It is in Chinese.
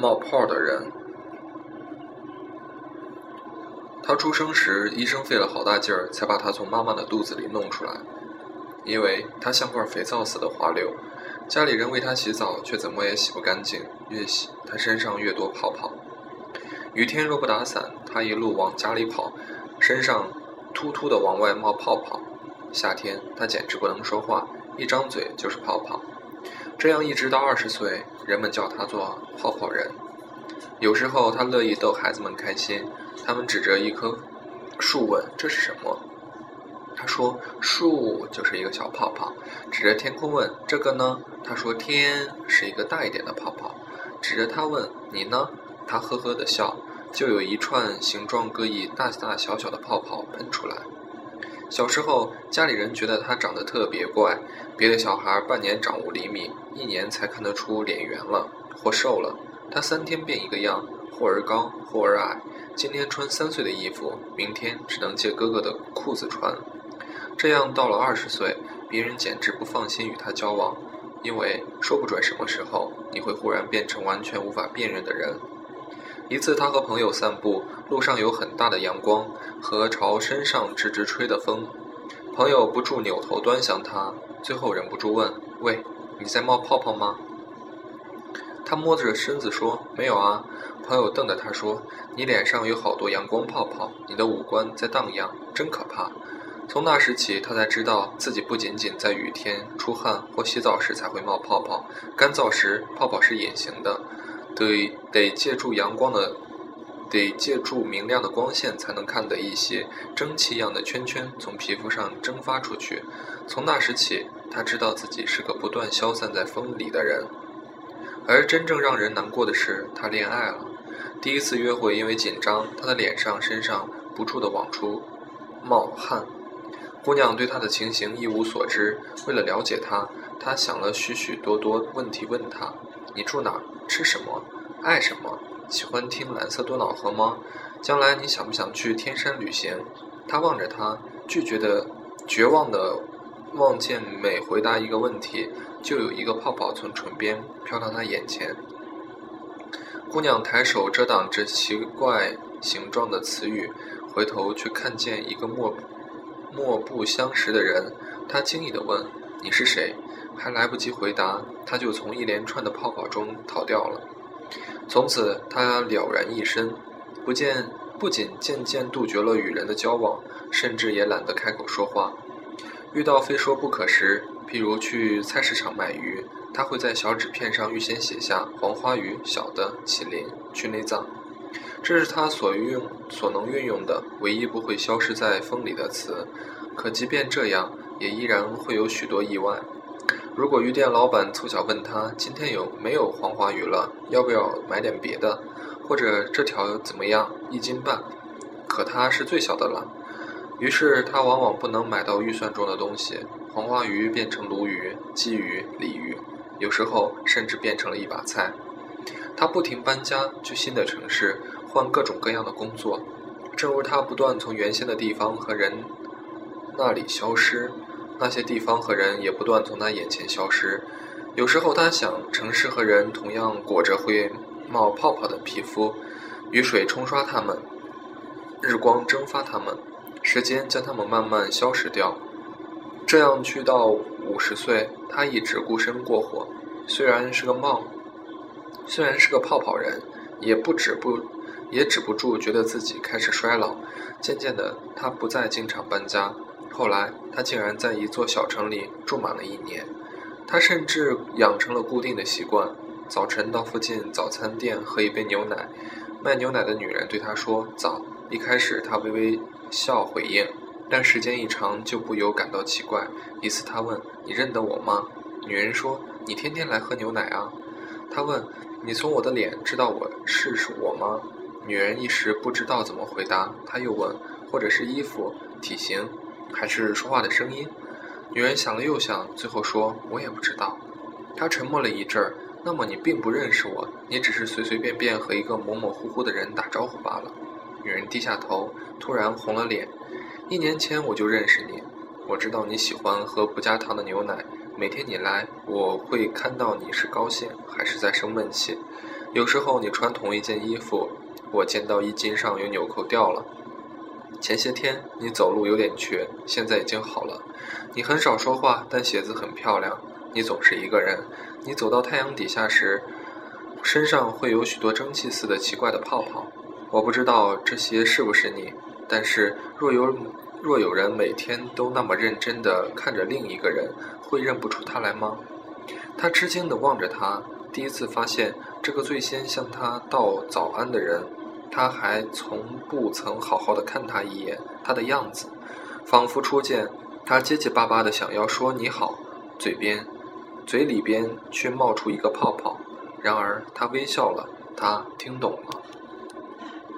冒泡的人。他出生时，医生费了好大劲儿才把他从妈妈的肚子里弄出来，因为他像块肥皂似的滑溜。家里人为他洗澡，却怎么也洗不干净，越洗他身上越多泡泡。雨天若不打伞，他一路往家里跑，身上突突的往外冒泡泡。夏天他简直不能说话，一张嘴就是泡泡。这样一直到二十岁，人们叫他做泡泡人。有时候他乐意逗孩子们开心。他们指着一棵树问：“这是什么？”他说：“树就是一个小泡泡。”指着天空问：“这个呢？”他说：“天是一个大一点的泡泡。”指着他问：“你呢？”他呵呵的笑，就有一串形状各异、大大小小的泡泡喷出来。小时候，家里人觉得他长得特别怪，别的小孩半年长五厘米，一年才看得出脸圆了或瘦了，他三天变一个样，或而高，或而矮。今天穿三岁的衣服，明天只能借哥哥的裤子穿。这样到了二十岁，别人简直不放心与他交往，因为说不准什么时候你会忽然变成完全无法辨认的人。一次，他和朋友散步，路上有很大的阳光和朝身上直直吹的风，朋友不住扭头端详他，最后忍不住问：“喂，你在冒泡泡吗？”他摸着身子说：“没有啊。”朋友瞪着他说：“你脸上有好多阳光泡泡，你的五官在荡漾，真可怕。”从那时起，他才知道自己不仅仅在雨天出汗或洗澡时才会冒泡泡，干燥时泡泡是隐形的，得得借助阳光的，得借助明亮的光线才能看的一些蒸汽样的圈圈从皮肤上蒸发出去。从那时起，他知道自己是个不断消散在风里的人。而真正让人难过的是，他恋爱了。第一次约会，因为紧张，他的脸上、身上不住地往出冒汗。姑娘对他的情形一无所知。为了了解他，他想了许许多多问题问他：“你住哪？吃什么？爱什么？喜欢听蓝色多瑙河吗？将来你想不想去天山旅行？”他望着他，拒绝的、绝望的望见，每回答一个问题，就有一个泡泡从唇边飘到他眼前。姑娘抬手遮挡着奇怪形状的词语，回头却看见一个莫莫不相识的人。她惊异的问：“你是谁？”还来不及回答，他就从一连串的泡泡中逃掉了。从此，他了然一身，不见不仅渐渐杜绝了与人的交往，甚至也懒得开口说话。遇到非说不可时，譬如去菜市场买鱼。他会在小纸片上预先写下“黄花鱼”“小的”“麒麟”“去内脏”，这是他所运所能运用的唯一不会消失在风里的词。可即便这样，也依然会有许多意外。如果鱼店老板凑巧问他：“今天有没有黄花鱼了？要不要买点别的？或者这条怎么样？一斤半？”可它是最小的了，于是他往往不能买到预算中的东西。黄花鱼变成鲈鱼、鲫鱼、鲤鱼。有时候甚至变成了一把菜。他不停搬家，去新的城市，换各种各样的工作。正如他不断从原先的地方和人那里消失，那些地方和人也不断从他眼前消失。有时候他想，城市和人同样裹着会冒泡泡的皮肤，雨水冲刷它们，日光蒸发它们，时间将它们慢慢消失掉。这样去到五十岁，他一直孤身过活。虽然是个冒，虽然是个泡泡人，也不止不，也止不住觉得自己开始衰老。渐渐的，他不再经常搬家。后来，他竟然在一座小城里住满了一年。他甚至养成了固定的习惯：早晨到附近早餐店喝一杯牛奶。卖牛奶的女人对他说：“早。”一开始，他微微笑回应。但时间一长，就不由感到奇怪。一次，他问：“你认得我吗？”女人说：“你天天来喝牛奶啊。”他问：“你从我的脸知道我是是我吗？”女人一时不知道怎么回答。他又问：“或者是衣服、体型，还是说话的声音？”女人想了又想，最后说：“我也不知道。”他沉默了一阵儿。那么你并不认识我，你只是随随便便和一个模模糊糊的人打招呼罢了。女人低下头，突然红了脸。一年前我就认识你，我知道你喜欢喝不加糖的牛奶。每天你来，我会看到你是高兴还是在生闷气。有时候你穿同一件衣服，我见到衣襟上有纽扣掉了。前些天你走路有点瘸，现在已经好了。你很少说话，但写字很漂亮。你总是一个人。你走到太阳底下时，身上会有许多蒸汽似的奇怪的泡泡。我不知道这些是不是你，但是若有若有人每天都那么认真地看着另一个人，会认不出他来吗？他吃惊地望着他，第一次发现这个最先向他道早安的人。他还从不曾好好的看他一眼，他的样子，仿佛初见，他结结巴巴的想要说你好，嘴边，嘴里边却冒出一个泡泡。然而他微笑了，他听懂了。